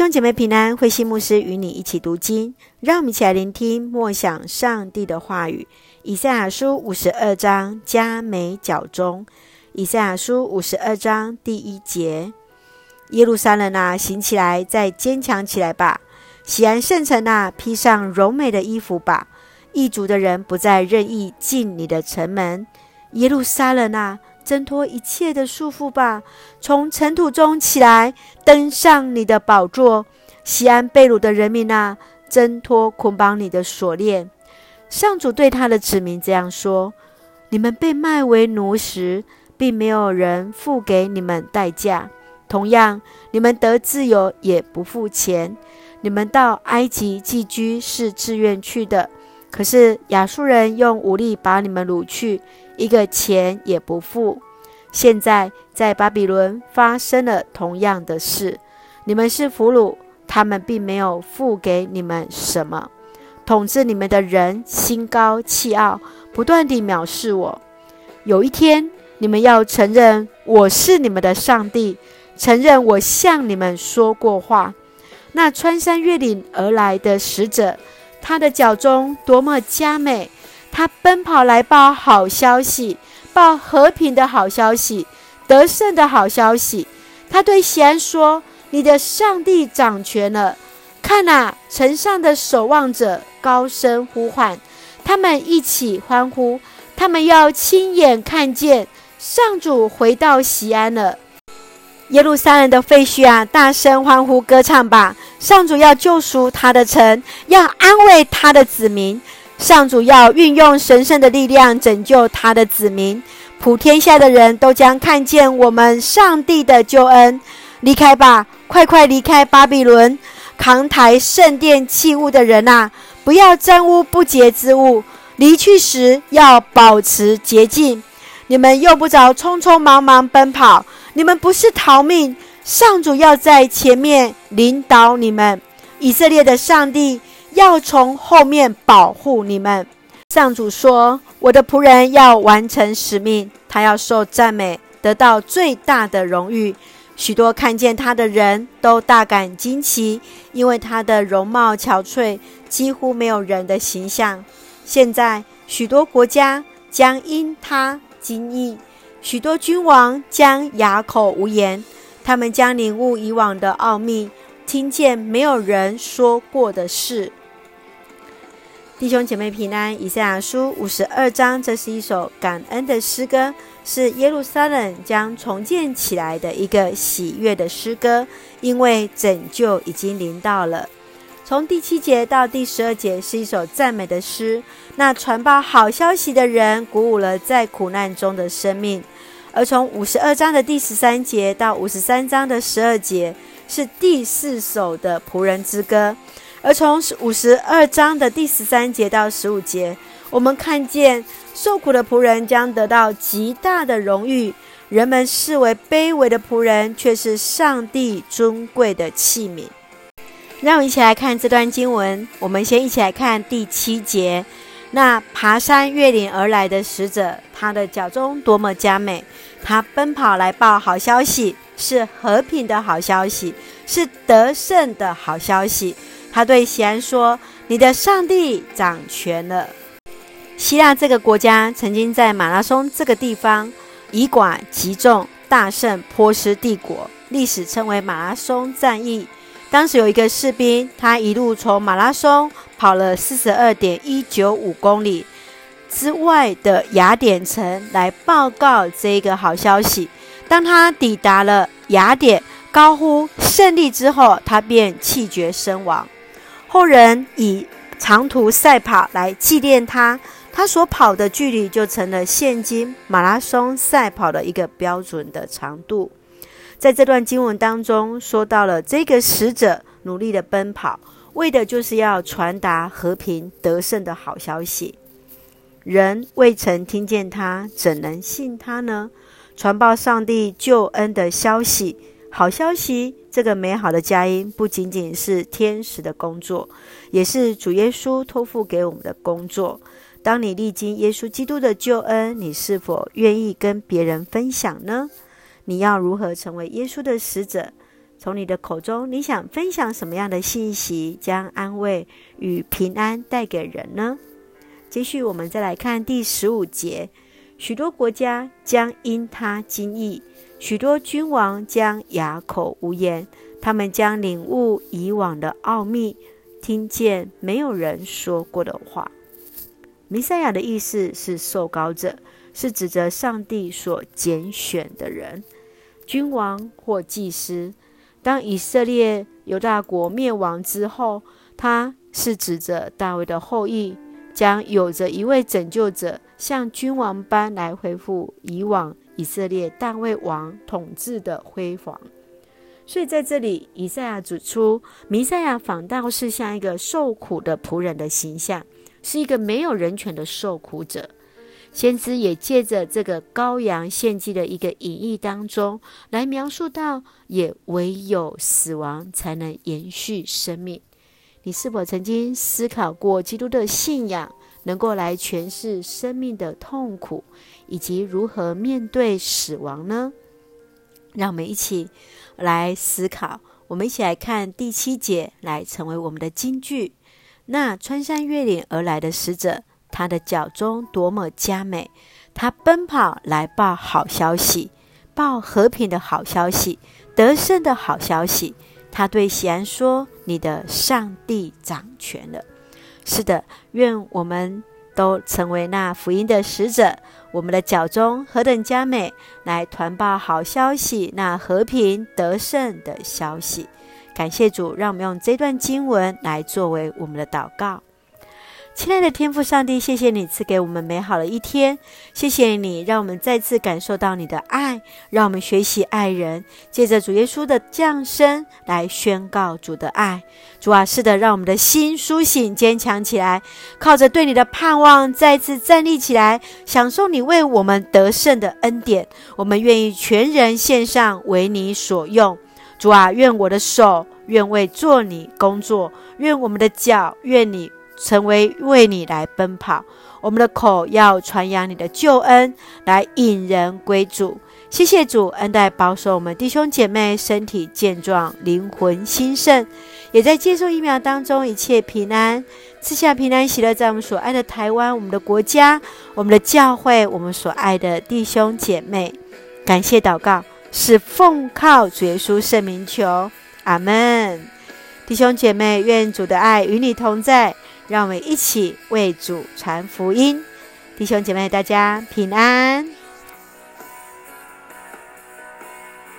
兄姐妹平安，慧馨牧师与你一起读经，让我们一起来聆听默想上帝的话语。以赛亚书五十二章加美角中，以赛亚书五十二章第一节：耶路撒冷啊，行起来，再坚强起来吧！喜安圣城啊，披上柔美的衣服吧！异族的人不再任意进你的城门。耶路撒冷啊！挣脱一切的束缚吧，从尘土中起来，登上你的宝座。西安被掳的人民啊，挣脱捆绑你的锁链。上主对他的子民这样说：你们被卖为奴时，并没有人付给你们代价；同样，你们得自由也不付钱。你们到埃及寄居是自愿去的，可是亚述人用武力把你们掳去。一个钱也不付。现在在巴比伦发生了同样的事，你们是俘虏，他们并没有付给你们什么。统治你们的人心高气傲，不断地藐视我。有一天，你们要承认我是你们的上帝，承认我向你们说过话。那穿山越岭而来的使者，他的脚中多么佳美！他奔跑来报好消息，报和平的好消息，得胜的好消息。他对西安说：“你的上帝掌权了。看哪，城上的守望者高声呼唤，他们一起欢呼，他们要亲眼看见上主回到西安了。耶路撒冷的废墟啊，大声欢呼歌唱吧！上主要救赎他的城，要安慰他的子民。”上主要运用神圣的力量拯救他的子民，普天下的人都将看见我们上帝的救恩。离开吧，快快离开巴比伦！扛抬圣殿器物的人啊，不要沾污不洁之物。离去时要保持洁净。你们用不着匆匆忙忙奔跑，你们不是逃命。上主要在前面领导你们，以色列的上帝。要从后面保护你们。上主说：“我的仆人要完成使命，他要受赞美，得到最大的荣誉。许多看见他的人都大感惊奇，因为他的容貌憔悴，几乎没有人的形象。现在许多国家将因他惊异，许多君王将哑口无言。他们将领悟以往的奥秘，听见没有人说过的事。”弟兄姐妹平安，以赛亚书五十二章，这是一首感恩的诗歌，是耶路撒冷将重建起来的一个喜悦的诗歌，因为拯救已经临到了。从第七节到第十二节是一首赞美的诗，那传报好消息的人鼓舞了在苦难中的生命；而从五十二章的第十三节到五十三章的十二节是第四首的仆人之歌。而从五十二章的第十三节到十五节，我们看见受苦的仆人将得到极大的荣誉，人们视为卑微的仆人，却是上帝尊贵的器皿。让我们一起来看这段经文。我们先一起来看第七节：那爬山越岭而来的使者，他的脚踪多么佳美！他奔跑来报好消息，是和平的好消息，是得胜的好消息。他对西安说：“你的上帝掌权了。”希腊这个国家曾经在马拉松这个地方以寡击众，大胜波斯帝国，历史称为马拉松战役。当时有一个士兵，他一路从马拉松跑了四十二点一九五公里之外的雅典城来报告这个好消息。当他抵达了雅典，高呼胜利之后，他便气绝身亡。后人以长途赛跑来纪念他，他所跑的距离就成了现今马拉松赛跑的一个标准的长度。在这段经文当中，说到了这个使者努力的奔跑，为的就是要传达和平得胜的好消息。人未曾听见他，怎能信他呢？传报上帝救恩的消息。好消息，这个美好的佳音不仅仅是天使的工作，也是主耶稣托付给我们的工作。当你历经耶稣基督的救恩，你是否愿意跟别人分享呢？你要如何成为耶稣的使者，从你的口中，你想分享什么样的信息，将安慰与平安带给人呢？接续，我们再来看第十五节：许多国家将因他惊异，许多君王将哑口无言，他们将领悟以往的奥秘，听见没有人说过的话。弥赛亚的意思是受膏者，是指着上帝所拣选的人，君王或祭司。当以色列犹大国灭亡之后，他是指着大卫的后裔，将有着一位拯救者，像君王般来恢复以往以色列大卫王统治的辉煌。所以在这里，以赛亚指出，弥赛亚反倒是像一个受苦的仆人的形象。是一个没有人权的受苦者，先知也借着这个羔羊献祭的一个隐喻当中，来描述到，也唯有死亡才能延续生命。你是否曾经思考过，基督的信仰能够来诠释生命的痛苦，以及如何面对死亡呢？让我们一起来思考，我们一起来看第七节，来成为我们的金句。那穿山越岭而来的使者，他的脚踪多么佳美！他奔跑来报好消息，报和平的好消息，得胜的好消息。他对锡安说：“你的上帝掌权了。”是的，愿我们都成为那福音的使者。我们的脚中何等佳美，来团报好消息，那和平得胜的消息。感谢主，让我们用这段经文来作为我们的祷告。亲爱的天父上帝，谢谢你赐给我们美好的一天，谢谢你让我们再次感受到你的爱，让我们学习爱人，借着主耶稣的降生来宣告主的爱。主啊，是的，让我们的心苏醒、坚强起来，靠着对你的盼望，再次站立起来，享受你为我们得胜的恩典。我们愿意全人献上，为你所用。主啊，愿我的手愿为做你工作，愿我们的脚愿你成为为你来奔跑，我们的口要传扬你的救恩，来引人归主。谢谢主恩待保守我们弟兄姐妹身体健壮，灵魂兴盛，也在接受疫苗当中一切平安，赐下平安喜乐，在我们所爱的台湾、我们的国家、我们的教会、我们所爱的弟兄姐妹，感谢祷告。是奉靠主耶稣圣名求，阿门。弟兄姐妹，愿主的爱与你同在，让我们一起为主传福音。弟兄姐妹，大家平安。